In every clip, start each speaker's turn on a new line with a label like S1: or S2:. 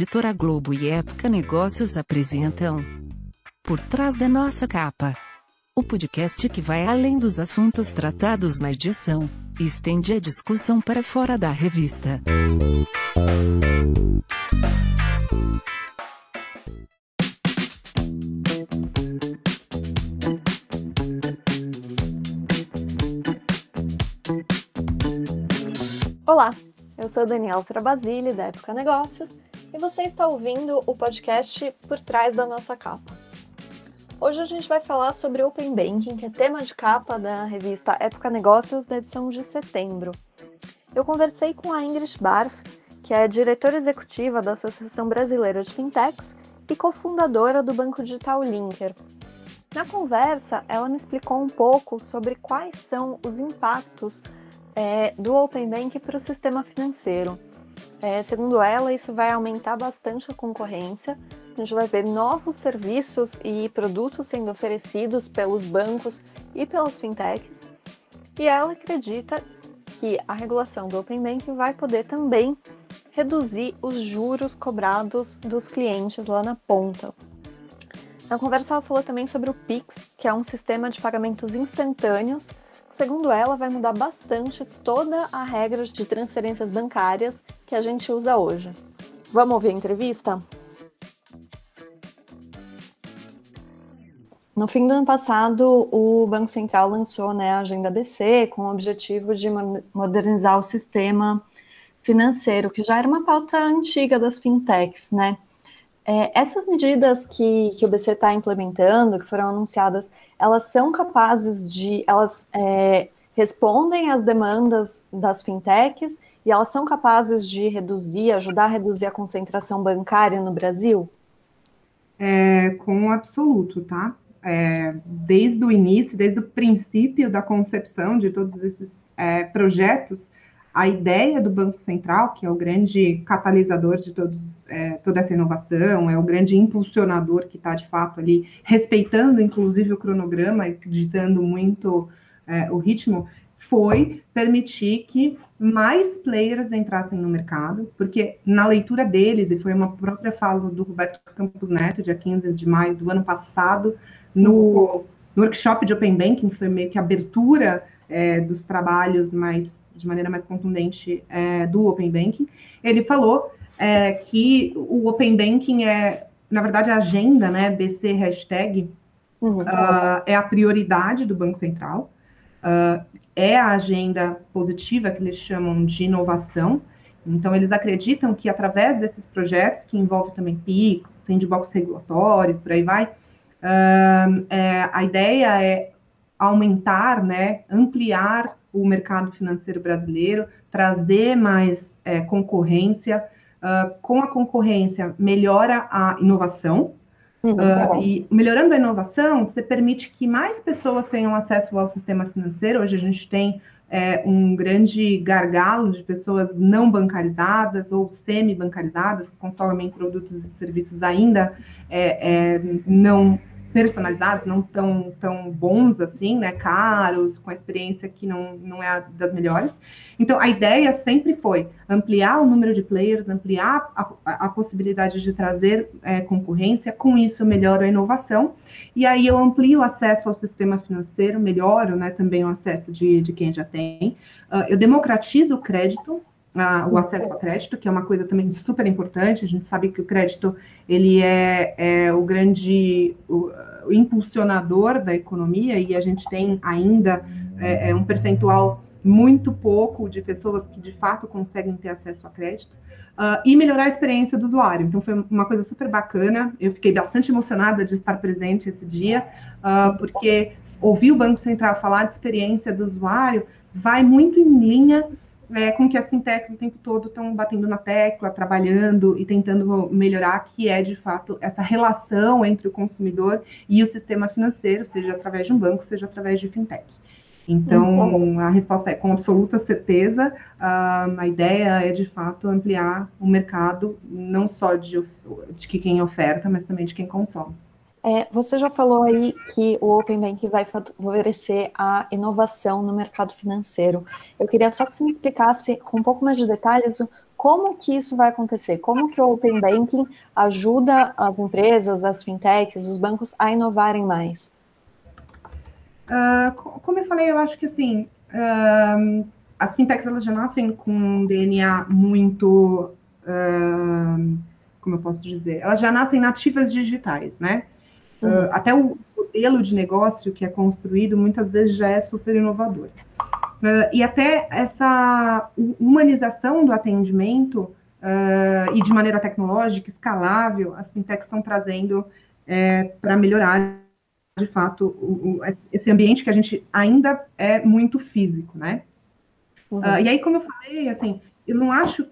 S1: Editora Globo e Época Negócios apresentam Por Trás da Nossa Capa. O podcast que vai além dos assuntos tratados na edição e estende a discussão para fora da revista.
S2: Olá, eu sou Daniel Trabasile, da Época Negócios, e você está ouvindo o podcast Por Trás da Nossa Capa. Hoje a gente vai falar sobre Open Banking, que é tema de capa da revista Época Negócios da edição de setembro. Eu conversei com a Ingrid Barf, que é diretora executiva da Associação Brasileira de Fintechs e cofundadora do banco digital Linker. Na conversa, ela me explicou um pouco sobre quais são os impactos é, do Open Bank para o sistema financeiro. É, segundo ela, isso vai aumentar bastante a concorrência. A gente vai ver novos serviços e produtos sendo oferecidos pelos bancos e pelas fintechs. E ela acredita que a regulação do Open Banking vai poder também reduzir os juros cobrados dos clientes lá na ponta. Na conversa, ela falou também sobre o Pix, que é um sistema de pagamentos instantâneos segundo ela, vai mudar bastante toda a regra de transferências bancárias que a gente usa hoje. Vamos ouvir a entrevista? No fim do ano passado, o Banco Central lançou né, a Agenda BC com o objetivo de modernizar o sistema financeiro, que já era uma pauta antiga das fintechs, né? É, essas medidas que, que o BC está implementando, que foram anunciadas, elas são capazes de, elas é, respondem às demandas das fintechs e elas são capazes de reduzir, ajudar a reduzir a concentração bancária no Brasil?
S3: É, com absoluto, tá? É, desde o início, desde o princípio da concepção de todos esses é, projetos, a ideia do Banco Central, que é o grande catalisador de todos, é, toda essa inovação, é o grande impulsionador que está, de fato, ali, respeitando, inclusive, o cronograma e ditando muito é, o ritmo, foi permitir que mais players entrassem no mercado, porque na leitura deles, e foi uma própria fala do Roberto Campos Neto, dia 15 de maio do ano passado, no, no workshop de Open Banking, que foi meio que a abertura é, dos trabalhos mais, de maneira mais contundente é, do Open Banking, ele falou é, que o Open Banking é, na verdade, a agenda, né, BC hashtag, uhum. uh, é a prioridade do Banco Central, uh, é a agenda positiva que eles chamam de inovação, então, eles acreditam que através desses projetos, que envolve também PIX, sandbox regulatório, por aí vai, uh, a ideia é aumentar, né, ampliar o mercado financeiro brasileiro, trazer mais é, concorrência. Uh, com a concorrência, melhora a inovação. Uhum, uh, e melhorando a inovação, você permite que mais pessoas tenham acesso ao sistema financeiro. Hoje a gente tem é, um grande gargalo de pessoas não bancarizadas ou semi-bancarizadas, que consomem produtos e serviços ainda é, é, não personalizados, não tão, tão bons assim, né, caros, com a experiência que não, não é das melhores. Então, a ideia sempre foi ampliar o número de players, ampliar a, a, a possibilidade de trazer é, concorrência, com isso eu melhoro a inovação, e aí eu amplio o acesso ao sistema financeiro, melhoro né, também o acesso de, de quem já tem, uh, eu democratizo o crédito, a, o acesso a crédito, que é uma coisa também super importante. A gente sabe que o crédito ele é, é o grande o, o impulsionador da economia e a gente tem ainda é, é um percentual muito pouco de pessoas que de fato conseguem ter acesso a crédito. Uh, e melhorar a experiência do usuário. Então, foi uma coisa super bacana. Eu fiquei bastante emocionada de estar presente esse dia, uh, porque ouvir o Banco Central falar de experiência do usuário vai muito em linha é, com que as fintechs o tempo todo estão batendo na tecla, trabalhando e tentando melhorar, que é de fato essa relação entre o consumidor e o sistema financeiro, seja através de um banco, seja através de fintech. Então, uhum. a resposta é com absoluta certeza. Uh, a ideia é de fato ampliar o mercado, não só de, de quem oferta, mas também de quem consome.
S2: É, você já falou aí que o Open Bank vai favorecer a inovação no mercado financeiro. Eu queria só que você me explicasse com um pouco mais de detalhes Como que isso vai acontecer? Como que o Open Banking ajuda as empresas, as fintechs, os bancos a inovarem mais?
S3: Uh, como eu falei, eu acho que assim, uh, as fintechs elas já nascem com um DNA muito, uh, como eu posso dizer, elas já nascem nativas digitais, né? Uhum. até o modelo de negócio que é construído muitas vezes já é super inovador. e até essa humanização do atendimento e de maneira tecnológica, escalável, as fintechs estão trazendo é, para melhorar de fato, o, o, esse ambiente que a gente ainda é muito físico, né? Uhum. Uh, e aí, como eu falei, assim, eu não acho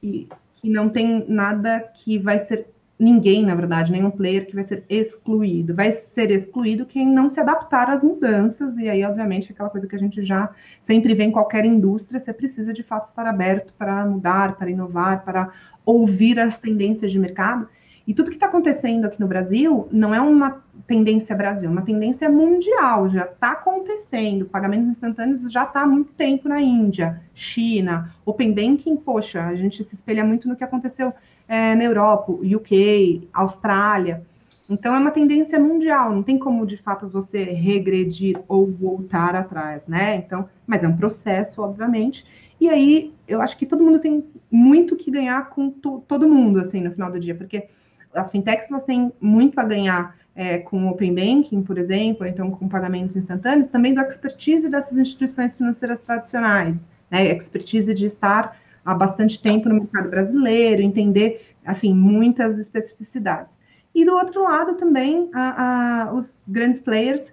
S3: que, que não tem nada que vai ser ninguém, na verdade, nenhum player que vai ser excluído. Vai ser excluído quem não se adaptar às mudanças, e aí, obviamente, aquela coisa que a gente já sempre vê em qualquer indústria, você precisa de fato estar aberto para mudar, para inovar, para ouvir as tendências de mercado. E tudo que está acontecendo aqui no Brasil não é uma tendência Brasil, uma tendência mundial, já está acontecendo. Pagamentos instantâneos já está há muito tempo na Índia, China, Open Banking, poxa, a gente se espelha muito no que aconteceu é, na Europa, UK, Austrália. Então é uma tendência mundial, não tem como de fato você regredir ou voltar atrás, né? Então, mas é um processo, obviamente. E aí eu acho que todo mundo tem muito que ganhar com to todo mundo, assim, no final do dia, porque as fintechs elas têm muito a ganhar é, com Open Banking, por exemplo, então com pagamentos instantâneos, também do expertise dessas instituições financeiras tradicionais, né, expertise de estar há bastante tempo no mercado brasileiro, entender, assim, muitas especificidades. E do outro lado também, a, a, os grandes players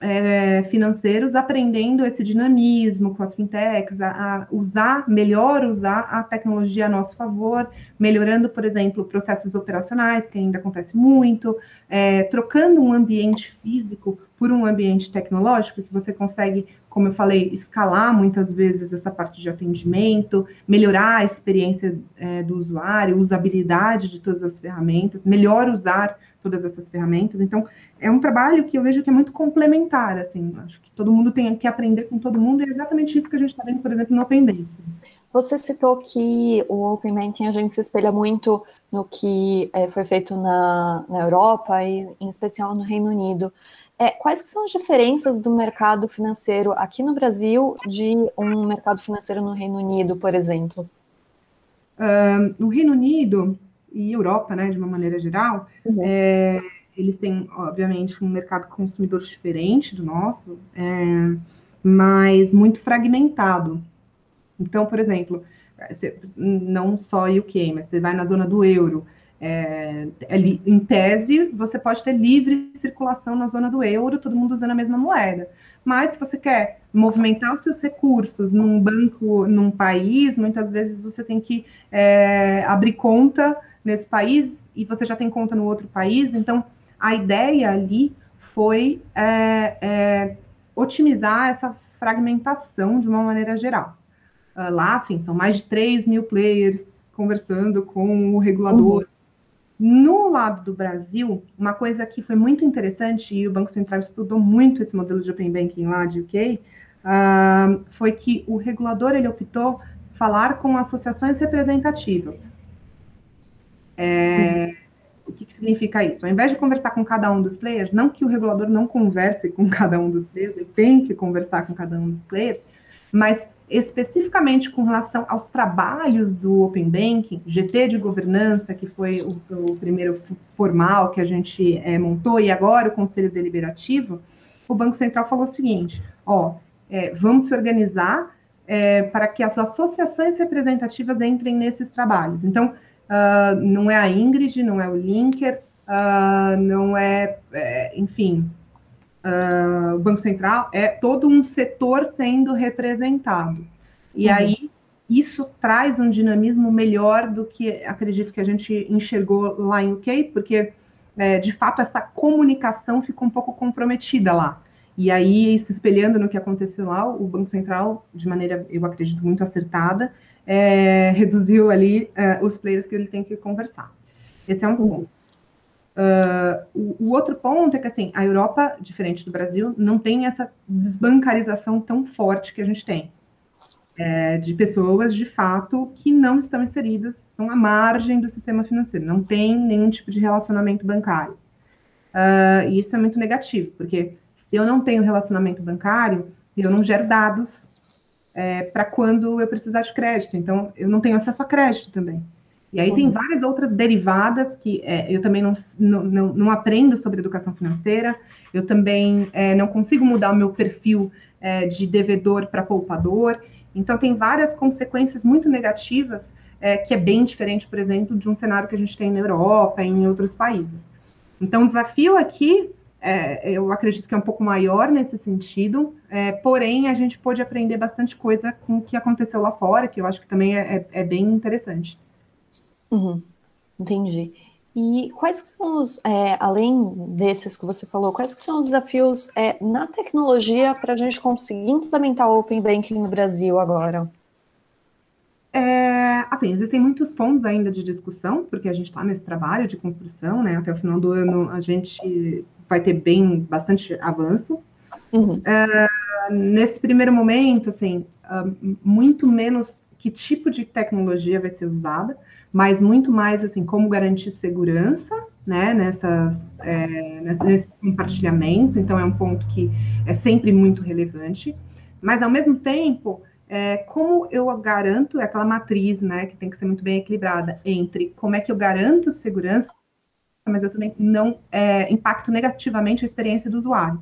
S3: é, financeiros aprendendo esse dinamismo com as fintechs, a, a, usar, melhor usar a tecnologia a nosso favor, melhorando, por exemplo, processos operacionais, que ainda acontece muito, é, trocando um ambiente físico por um ambiente tecnológico, que você consegue, como eu falei, escalar muitas vezes essa parte de atendimento, melhorar a experiência é, do usuário, usabilidade de todas as ferramentas, melhor usar todas essas ferramentas. Então, é um trabalho que eu vejo que é muito complementar, assim, acho que todo mundo tem que aprender com todo mundo, e é exatamente isso que a gente está vendo, por exemplo, no Open Banking.
S2: Você citou que o Open Banking a gente se espelha muito no que é, foi feito na, na Europa e em especial no Reino Unido. É, quais são as diferenças do mercado financeiro aqui no Brasil de um mercado financeiro no Reino Unido, por exemplo?
S3: Uh, no Reino Unido, e Europa, né, de uma maneira geral, uhum. é, eles têm, obviamente, um mercado consumidor diferente do nosso, é, mas muito fragmentado. Então, por exemplo, você, não só UK, mas você vai na zona do euro, é, é em tese, você pode ter livre circulação na zona do euro, todo mundo usando a mesma moeda. Mas se você quer movimentar os seus recursos num banco, num país, muitas vezes você tem que é, abrir conta nesse país e você já tem conta no outro país. Então, a ideia ali foi é, é, otimizar essa fragmentação de uma maneira geral. Uh, lá, sim, são mais de 3 mil players conversando com o regulador. Uhum. No lado do Brasil, uma coisa que foi muito interessante, e o Banco Central estudou muito esse modelo de Open Banking lá de UK, uh, ah, foi que o regulador ele optou falar com associações representativas. É, o que, que, significa isso? Ao invés de conversar com cada um dos players, não que o regulador não converse com cada um dos players, ele tem que conversar com cada um dos players, mas especificamente com relação aos trabalhos do Open Banking, GT de governança, que foi o, o primeiro formal que a gente é, montou, e agora o Conselho Deliberativo, o Banco Central falou o seguinte: ó, é, vamos se organizar é, para que as associações representativas entrem nesses trabalhos. Então, uh, não é a Ingrid, não é o Linker, uh, não é, é enfim, uh, o Banco Central, é todo um setor sendo representado. E uhum. aí, isso traz um dinamismo melhor do que acredito que a gente enxergou lá em UK, porque, é, de fato, essa comunicação ficou um pouco comprometida lá. E aí, se espelhando no que aconteceu lá, o Banco Central, de maneira, eu acredito, muito acertada, é, reduziu ali é, os players que ele tem que conversar. Esse é um ponto. Uh, o, o, outro ponto é que, assim, a Europa, diferente do Brasil, não tem essa desbancarização tão forte que a gente tem. é, de pessoas, de fato, que não estão inseridas, estão à margem do sistema financeiro, não tem nenhum tipo de relacionamento bancário. Uh, e isso é muito negativo, porque se eu não tenho relacionamento bancário, eu não gero dados é, para quando eu precisar de crédito. Então, eu não tenho acesso a crédito também. E aí uhum. tem várias outras derivadas que é, eu também não, não, não, aprendo sobre educação financeira, eu também é, não consigo mudar o meu perfil é, de devedor para poupador. Então, tem várias consequências muito negativas, é, que é bem diferente, por exemplo, de um cenário que a gente tem na Europa em outros países. Então, o desafio aqui, é, eu acredito que é um pouco maior nesse sentido, é, porém, a gente pode aprender bastante coisa com o que aconteceu lá fora, que eu acho que também é, é, é bem interessante.
S2: Uhum, entendi. E quais são os, é, além desses que você falou, quais são os desafios é, na tecnologia para a gente conseguir implementar o Open Banking no Brasil agora?
S3: É, assim, existem muitos pontos ainda de discussão, porque a gente está nesse trabalho de construção, né? Até o final do ano a gente vai ter bem bastante avanço. Uhum. É, nesse primeiro momento, assim, ah, muito menos que tipo de tecnologia vai ser usada, mas muito mais assim como garantir segurança, né? Nessas, é, nesses compartilhamentos. Então é um ponto que é sempre muito relevante. Mas ao mesmo tempo é, como eu garanto é aquela matriz, né, que tem que ser muito bem equilibrada entre como é que eu garanto segurança, mas eu também não é, impacto negativamente a experiência do usuário.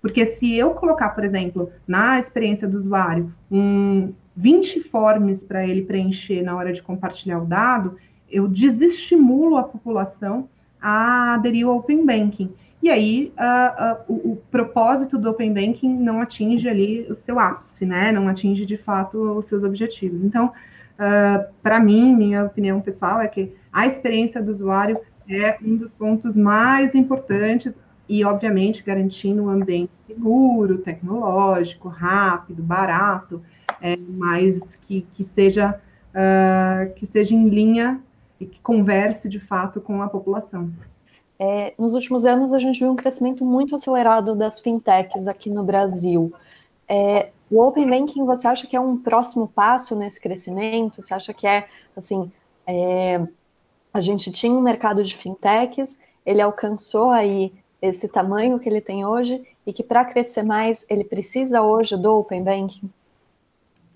S3: Porque se eu colocar, por exemplo, na experiência do usuário, um 20 forms para ele preencher na hora de compartilhar o dado, eu desestimulo a população a aderir ao Open Banking. E aí uh, uh, o, o, propósito do Open Banking não atinge ali o seu ápice, né? Não atinge de fato os seus objetivos. Então, uh, para mim, minha opinião pessoal é que a experiência do usuário é um dos pontos mais importantes e, obviamente, garantindo um ambiente seguro, tecnológico, rápido, barato, é, mas que, que seja que seja em linha e que converse de fato com a população.
S2: É, nos últimos anos, a gente viu um crescimento muito acelerado das fintechs aqui no Brasil. É, o Open Banking, você acha que é um próximo passo nesse crescimento? Você acha que é, assim, é, a gente tinha um mercado de fintechs, ele alcançou aí esse tamanho que ele tem hoje e que para crescer mais, ele precisa hoje do Open Banking?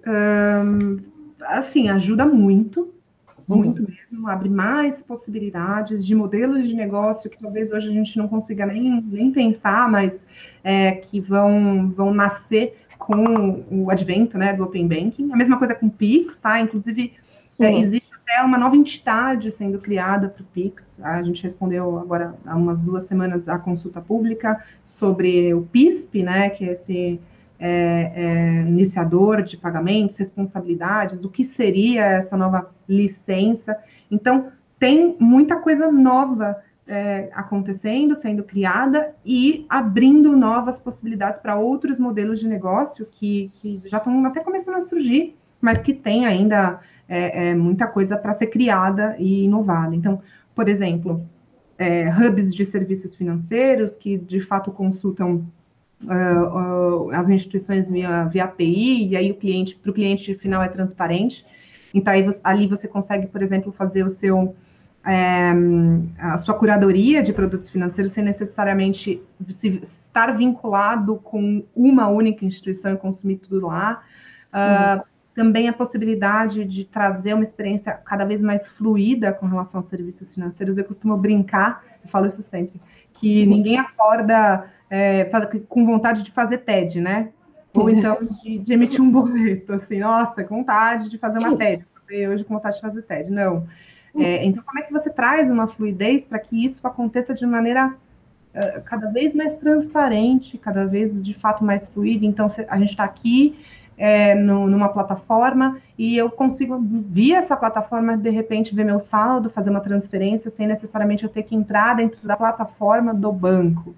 S3: Um, assim, ajuda muito, muito uhum. mesmo, abre mais possibilidades de modelos de negócio que talvez hoje a gente não consiga nem, nem pensar, mas é, que vão, vão nascer com o advento né, do Open Banking. A mesma coisa com o Pix, tá? Inclusive, é, existe até uma nova entidade sendo criada para o Pix. A gente respondeu agora há umas duas semanas a consulta pública sobre o PISP, né, que é esse é, é, iniciador de pagamentos, responsabilidades, o que seria essa nova licença. Então, tem muita coisa nova é, acontecendo, sendo criada e abrindo novas possibilidades para outros modelos de negócio que, que, já estão até começando a surgir, mas que tem ainda é, é, muita coisa para ser criada e inovada. Então, por exemplo, é, hubs de serviços financeiros que de fato consultam uh, uh, as instituições via, via API, e aí o cliente, para o cliente final é transparente. Então, aí ali você consegue, por exemplo, fazer o seu é, a sua curadoria de produtos financeiros sem necessariamente se, estar vinculado com uma única instituição e consumir tudo lá. Uh, também a possibilidade de trazer uma experiência cada vez mais fluida com relação aos serviços financeiros. Eu costumo brincar, eu falo isso sempre, que ninguém acorda é, com vontade de fazer TED, né? Ou então de, de, emitir um boleto, assim, nossa, com vontade de fazer uma TED, hoje com vontade de fazer TED. Não. É, então, como é que você traz uma fluidez para que isso aconteça de maneira uh, cada vez mais transparente, cada vez de fato mais fluida? Então, a gente está aqui é, no, numa plataforma e eu consigo, via essa plataforma, de repente, ver meu saldo, fazer uma transferência sem necessariamente eu ter que entrar dentro da plataforma do banco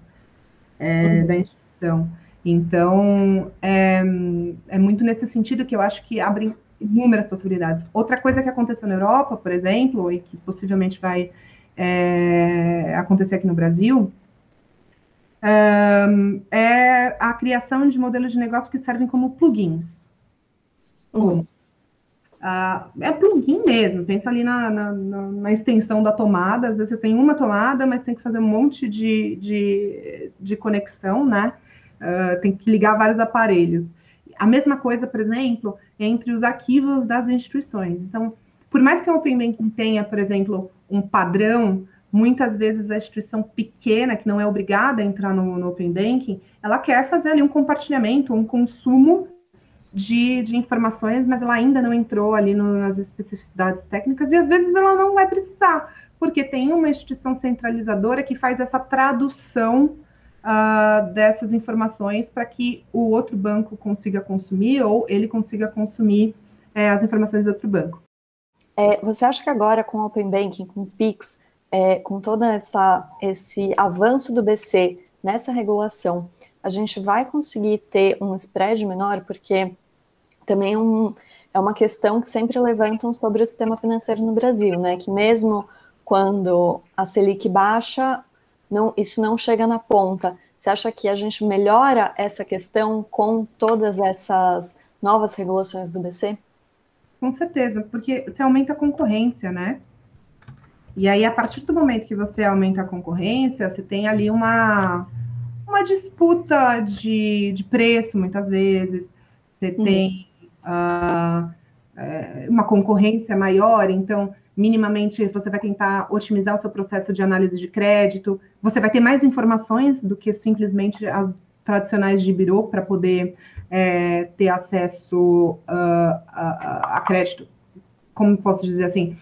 S3: é, uhum. da instituição. Então, é, é muito nesse sentido que eu acho que abre inúmeras possibilidades. Outra coisa que aconteceu na Europa, por exemplo, e que possivelmente vai é, acontecer aqui no Brasil, é a criação de modelos de negócio que servem como plugins. Uhum. Uh, é plugin mesmo, pensa ali na, na, na, extensão da tomada, às vezes você tem uma tomada, mas tem que fazer um monte de, de, de conexão, né? Uh, tem que ligar vários aparelhos. A mesma coisa, por exemplo, entre os arquivos das instituições. Então, por mais que o Open Banking tenha, por exemplo, um padrão, muitas vezes a instituição pequena, que não é obrigada a entrar no, no Open Banking, ela quer fazer ali um compartilhamento, um consumo de, de informações, mas ela ainda não entrou ali no, nas especificidades técnicas, e às vezes ela não vai precisar, porque tem uma instituição centralizadora que faz essa tradução uh, dessas informações para que o outro banco consiga consumir ou ele consiga consumir é, as informações do outro banco.
S2: É, você acha que agora com o Open Banking, com o PIX, é, com todo essa, esse avanço do BC nessa regulação, a gente vai conseguir ter um spread menor, porque também é, um, é uma questão que sempre levantam sobre o sistema financeiro no Brasil, né? Que mesmo quando a Selic baixa, não, isso não chega na ponta. Você acha que a gente melhora essa questão com todas essas novas regulações do BC?
S3: Com certeza, porque você aumenta a concorrência, né? E aí, a partir do momento que você aumenta a concorrência, você tem ali uma, uma disputa de, de preço, muitas vezes. Você uhum. tem uh, uma concorrência maior, então, minimamente, você vai tentar otimizar o seu processo de análise de crédito. Você vai ter mais informações do que simplesmente as tradicionais de birô para poder é, ter acesso uh, a, a, crédito. Como posso dizer assim?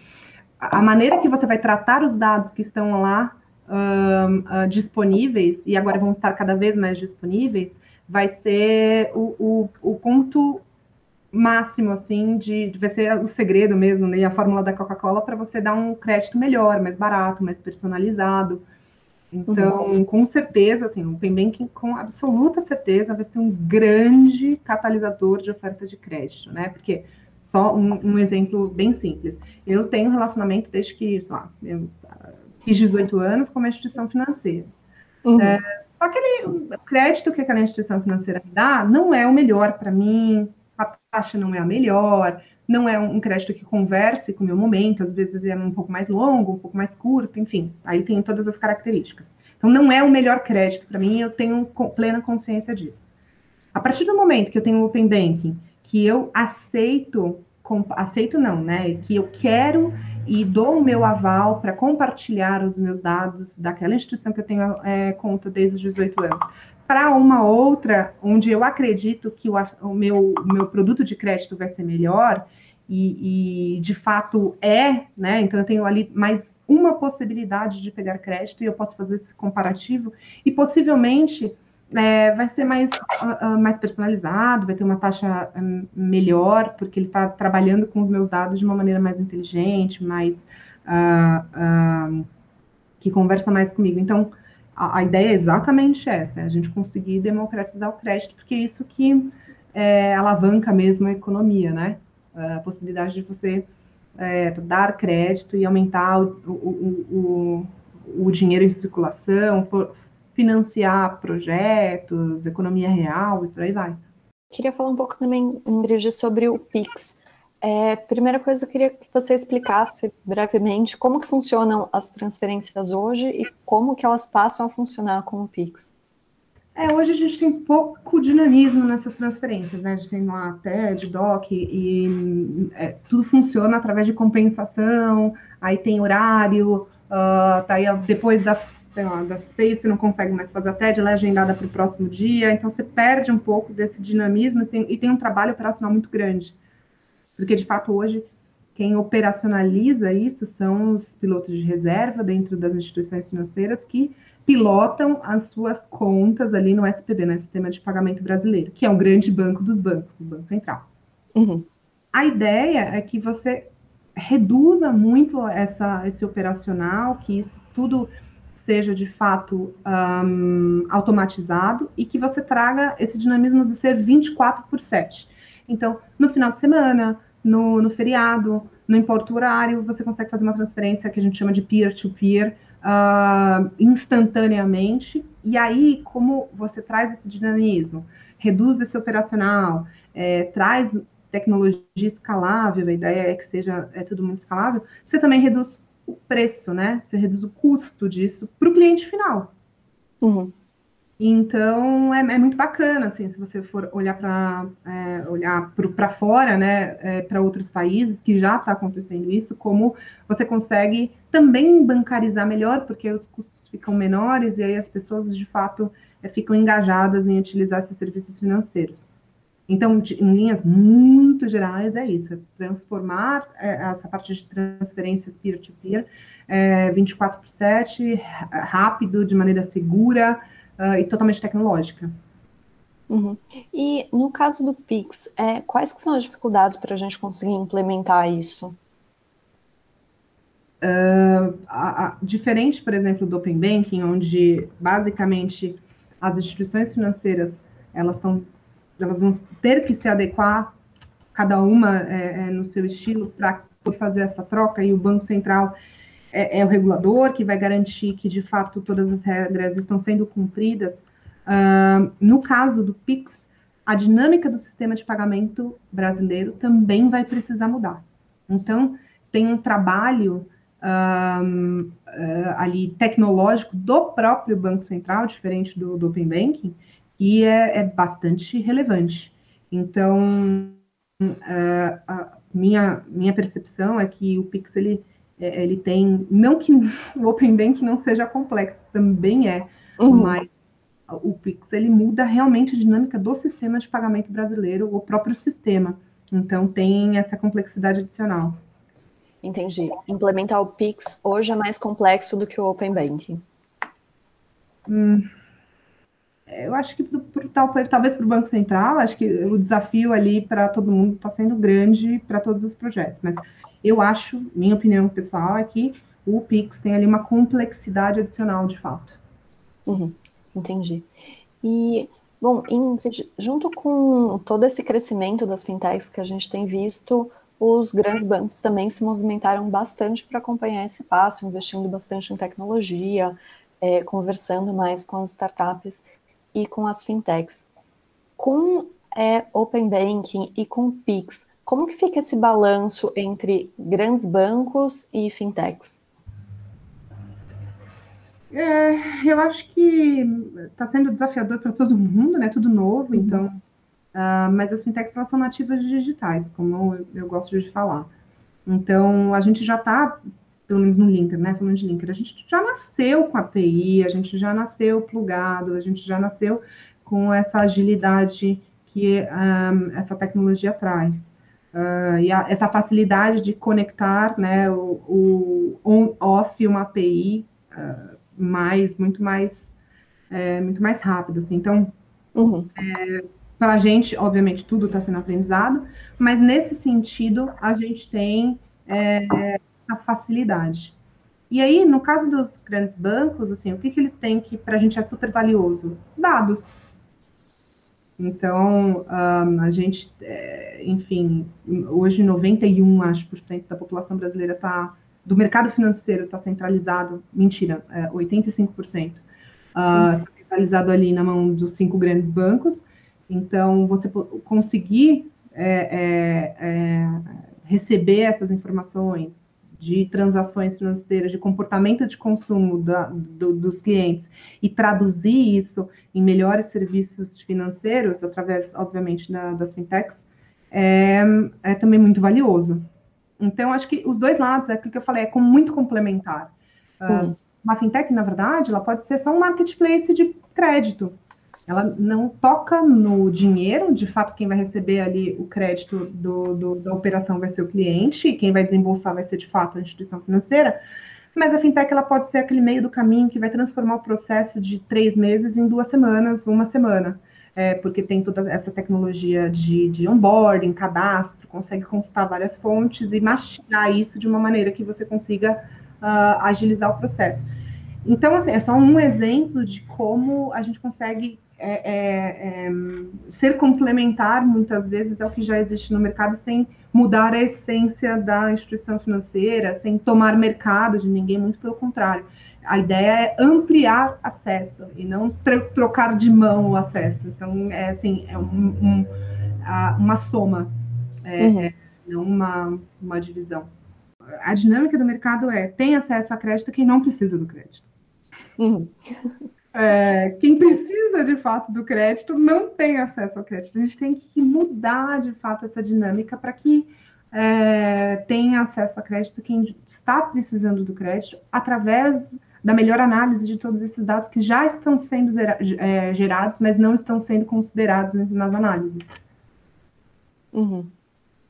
S3: A maneira que você vai tratar os dados que estão lá uh, uh, disponíveis, e agora vão estar cada vez mais disponíveis, vai ser o, o, o ponto máximo, assim, de, de vai ser o segredo mesmo, né, a fórmula da Coca-Cola para você dar um crédito melhor, mais barato, mais personalizado. Então, uhum. com certeza, assim, o Open Banking, com absoluta certeza, vai ser um grande catalisador de oferta de crédito, né? Porque, só um, um exemplo bem simples. Eu tenho relacionamento desde que, sei lá, eu fiz 18 anos com uma instituição financeira. Uhum. É, só aquele o crédito que aquela instituição financeira me dá não é o melhor para mim, a taxa não é a melhor, não é um crédito que converse com o meu momento, às vezes é um pouco mais longo, um pouco mais curto, enfim, aí tem todas as características. Então, não é o melhor crédito para mim, eu tenho plena consciência disso. A partir do momento que eu tenho o Open Banking, que eu aceito, aceito não, né, que eu quero e dou o meu aval para compartilhar os meus dados daquela instituição que eu tenho é, conta desde os 18 anos para uma outra, onde eu acredito que o, o, meu, meu produto de crédito vai ser melhor, e, e, de fato é, né? Então eu tenho ali mais uma possibilidade de pegar crédito e eu posso fazer esse comparativo, e possivelmente é, vai ser mais, uh, mais personalizado, vai ter uma taxa um, melhor, porque ele está trabalhando com os meus dados de uma maneira mais inteligente, mais uh, uh, que conversa mais comigo. Então, a, a, ideia é exatamente essa, é a gente conseguir democratizar o crédito, porque é isso que é, alavanca mesmo a economia, né? A possibilidade de você é, dar crédito e aumentar o, o, o, o dinheiro em circulação, financiar projetos, economia real e por aí vai.
S2: Queria falar um pouco também, Ingrid, sobre o PIX. É, primeira coisa, eu queria que você explicasse brevemente como que funcionam as transferências hoje e como que elas passam a funcionar com o Pix.
S3: É, hoje a gente tem pouco dinamismo nessas transferências, né? A gente tem lá TED, DOC, e é, tudo funciona através de compensação, aí tem horário, uh, tá aí depois das, sei lá, das seis você não consegue mais fazer a TED, ela é agendada para o próximo dia, então você perde um pouco desse dinamismo e tem, e tem um trabalho operacional muito grande. Porque, de fato, hoje, quem operacionaliza isso são os pilotos de reserva dentro das instituições financeiras que pilotam as suas contas ali no SPB, no Sistema de Pagamento Brasileiro, que é o grande banco dos bancos, o Banco Central. Uhum. A ideia é que você reduza muito essa, esse operacional, que isso tudo seja de fato um, automatizado e que você traga esse dinamismo do ser 24 por 7. Então, no final de semana, no, no feriado, no importa horário, você consegue fazer uma transferência que a gente chama de peer-to-peer -peer, uh, instantaneamente. E aí, como você traz esse dinamismo, reduz esse operacional, é, traz tecnologia escalável, a ideia é que seja é tudo muito escalável, você também reduz o preço, né? Você reduz o custo disso para o cliente final. Uhum. Então é, é, muito bacana, assim, se você for olhar para é, olhar para fora, né, é, para outros países que já está acontecendo isso, como você consegue também bancarizar melhor, porque os custos ficam menores e aí as pessoas de fato é, ficam engajadas em utilizar esses serviços financeiros. Então, de, em linhas muito gerais, é isso: é transformar é, essa parte de transferências peer-to-peer, -peer, 24 por 7, rápido, de maneira segura uh, e totalmente tecnológica.
S2: Uhum. E no caso do Pix, é, quais que são as dificuldades para a gente conseguir implementar isso?
S3: Uh, a, a, diferente, por exemplo, do Open Banking, onde basicamente as instituições financeiras elas estão elas vão ter que se adequar cada uma é, é, no seu estilo para fazer essa troca e o Banco Central é, é, o regulador que vai garantir que, de fato, todas as regras estão sendo cumpridas. Uh, no caso do PIX, a dinâmica do sistema de pagamento brasileiro também vai precisar mudar. Então, tem um trabalho uh, uh, ali tecnológico do próprio Banco Central, diferente do, do Open Banking, que é, é bastante relevante. Então, uh, a minha, minha percepção é que o Pix ele é, ele tem, não que o Open Bank não seja complexo, também é, uhum. mas o Pix ele muda realmente a dinâmica do sistema de pagamento brasileiro, o próprio sistema. Então tem essa complexidade adicional.
S2: Entendi. Implementar o Pix hoje é mais complexo do que o Open Banking.
S3: Hum, eu acho que talvez para o Banco Central, acho que o desafio ali para todo mundo está sendo grande para todos os projetos. Mas eu acho, minha opinião pessoal, é que o Pix tem ali uma complexidade adicional de fato.
S2: Uhum, entendi. E, bom, Ingrid, junto com todo esse crescimento das fintechs que a gente tem visto, os grandes bancos também se movimentaram bastante para acompanhar esse passo, investindo bastante em tecnologia, é, conversando mais com as startups e com as fintechs. Com é, Open Banking e com Pix, como que fica esse balanço entre grandes bancos e fintechs?
S3: É, eu acho que está sendo desafiador para todo mundo, né? Tudo novo, uhum. então. Uh, mas as fintechs elas são nativas digitais, como eu, eu gosto de falar. Então, a gente já está, pelo menos no Linker, né? Falando de Linker, a gente já nasceu com a API, a gente já nasceu plugado, a gente já nasceu com essa agilidade que um, essa tecnologia traz. Uh, e a, essa facilidade de conectar né, o, o on-off uma API uh, mais, muito mais, é, muito mais rápido. Assim. Então, uhum. é, para a gente, obviamente, tudo está sendo aprendizado, mas nesse sentido, a gente tem é, a facilidade. E aí, no caso dos grandes bancos, assim, o que, que eles têm que para a gente é super valioso? Dados. Então, um, a gente, é, enfim, hoje 91, acho, por cento da população brasileira está, do mercado financeiro está centralizado, mentira, é, 85%, uh, centralizado ali na mão dos cinco grandes bancos. Então, você conseguir é, é, é receber essas informações, de transações financeiras, de comportamento de consumo da, do, dos clientes e traduzir isso em melhores serviços financeiros, através, obviamente, da, das fintechs, é, é, também muito valioso. Então, acho que os dois lados, é aquilo que eu falei, é muito complementar. Uh, uma fintech, na verdade, ela pode ser só um marketplace de crédito, ela não toca no dinheiro, de fato, quem vai receber ali o crédito do, do, da operação vai ser o cliente, e quem vai desembolsar vai ser, de fato, a instituição financeira, mas a fintech ela pode ser aquele meio do caminho que vai transformar o processo de três meses em duas semanas, uma semana, é, porque tem toda essa tecnologia de, de onboarding, cadastro, consegue consultar várias fontes e mastigar isso de uma maneira que você consiga uh, agilizar o processo. Então, assim, é só um exemplo de como a gente consegue é, é, é, ser complementar, muitas vezes, ao que já existe no mercado, sem mudar a essência da instituição financeira, sem tomar mercado de ninguém, muito pelo contrário. A ideia é ampliar acesso e não trocar de mão o acesso. Então, é assim, é um, um, uma soma. é, uhum. é, não uma, uma divisão. A dinâmica do mercado é tem acesso a crédito quem não precisa do crédito. Uhum. É, quem precisa de fato do crédito não tem acesso ao crédito. A gente tem que mudar de fato essa dinâmica para que é, tenha acesso a crédito quem está precisando do crédito através da melhor análise de todos esses dados que já estão sendo é, gerados, mas não estão sendo considerados nas análises.
S2: Uhum.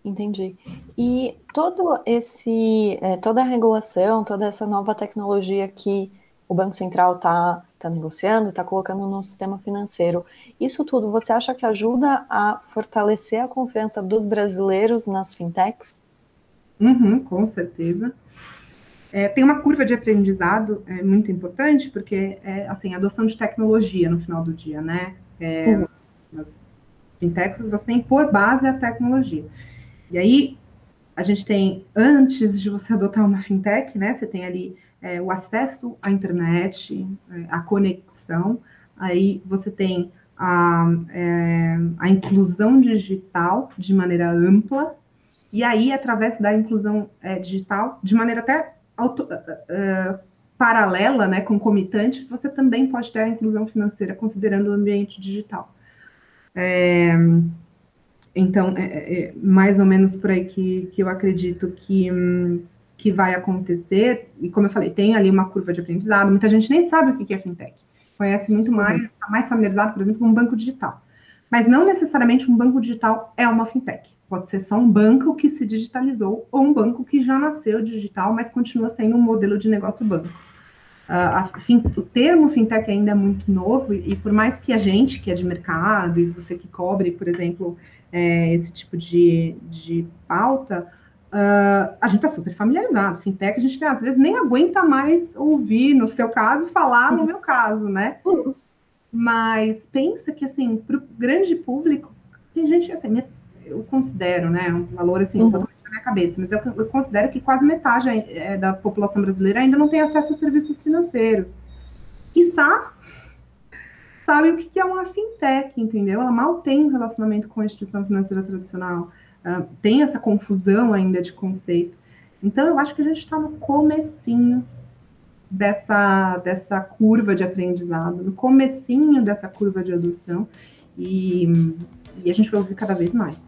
S2: Entendi. E todo esse, é, toda a regulação, toda essa nova tecnologia que o Banco Central está tá negociando, está colocando no sistema financeiro, isso tudo você acha que ajuda a fortalecer a confiança dos brasileiros nas fintechs?
S3: Uhum, com certeza. É, tem uma curva de aprendizado é, muito importante, porque é assim, adoção de tecnologia no final do dia, né? É, uhum. As fintechs elas têm por base a tecnologia. E aí a gente tem, antes de você adotar uma fintech, né? Você tem ali é, o acesso à internet, é, a conexão, aí você tem a, é, a inclusão digital de maneira ampla, e aí, através da inclusão é, digital, de maneira até auto, uh, paralela, né, concomitante, você também pode ter a inclusão financeira considerando o ambiente digital. É, então, é, é, é, mais ou menos por aí que, que eu acredito que, que vai acontecer. E como eu falei, tem ali uma curva de aprendizado. Muita gente nem sabe o que é fintech. Conhece muito mais, está mais familiarizado, por exemplo, com um banco digital. Mas não necessariamente um banco digital é uma fintech. Pode ser só um banco que se digitalizou ou um banco que já nasceu digital, mas continua sendo um modelo de negócio banco. Uh, fim, o termo fintech ainda é muito novo e, e, por mais que a gente que é de mercado e você que cobre, por exemplo, é, esse tipo de, de pauta, uh, a gente está super familiarizado. Fintech a gente às vezes nem aguenta mais ouvir, no seu caso, falar no meu caso, né? Mas pensa que assim, para o grande público, tem gente assim, eu considero, né, um valor assim, uhum. totalmente na minha cabeça, mas eu, eu considero que quase metade é, da população brasileira ainda não tem acesso a serviços financeiros. Quiçá sabe o que é uma fintech, entendeu? Ela mal tem um relacionamento com a instituição financeira tradicional, uh, tem essa confusão ainda de conceito. Então, eu acho que a gente está no comecinho dessa, dessa curva de aprendizado, no comecinho dessa curva de adoção, e, e a gente vai ouvir cada vez mais.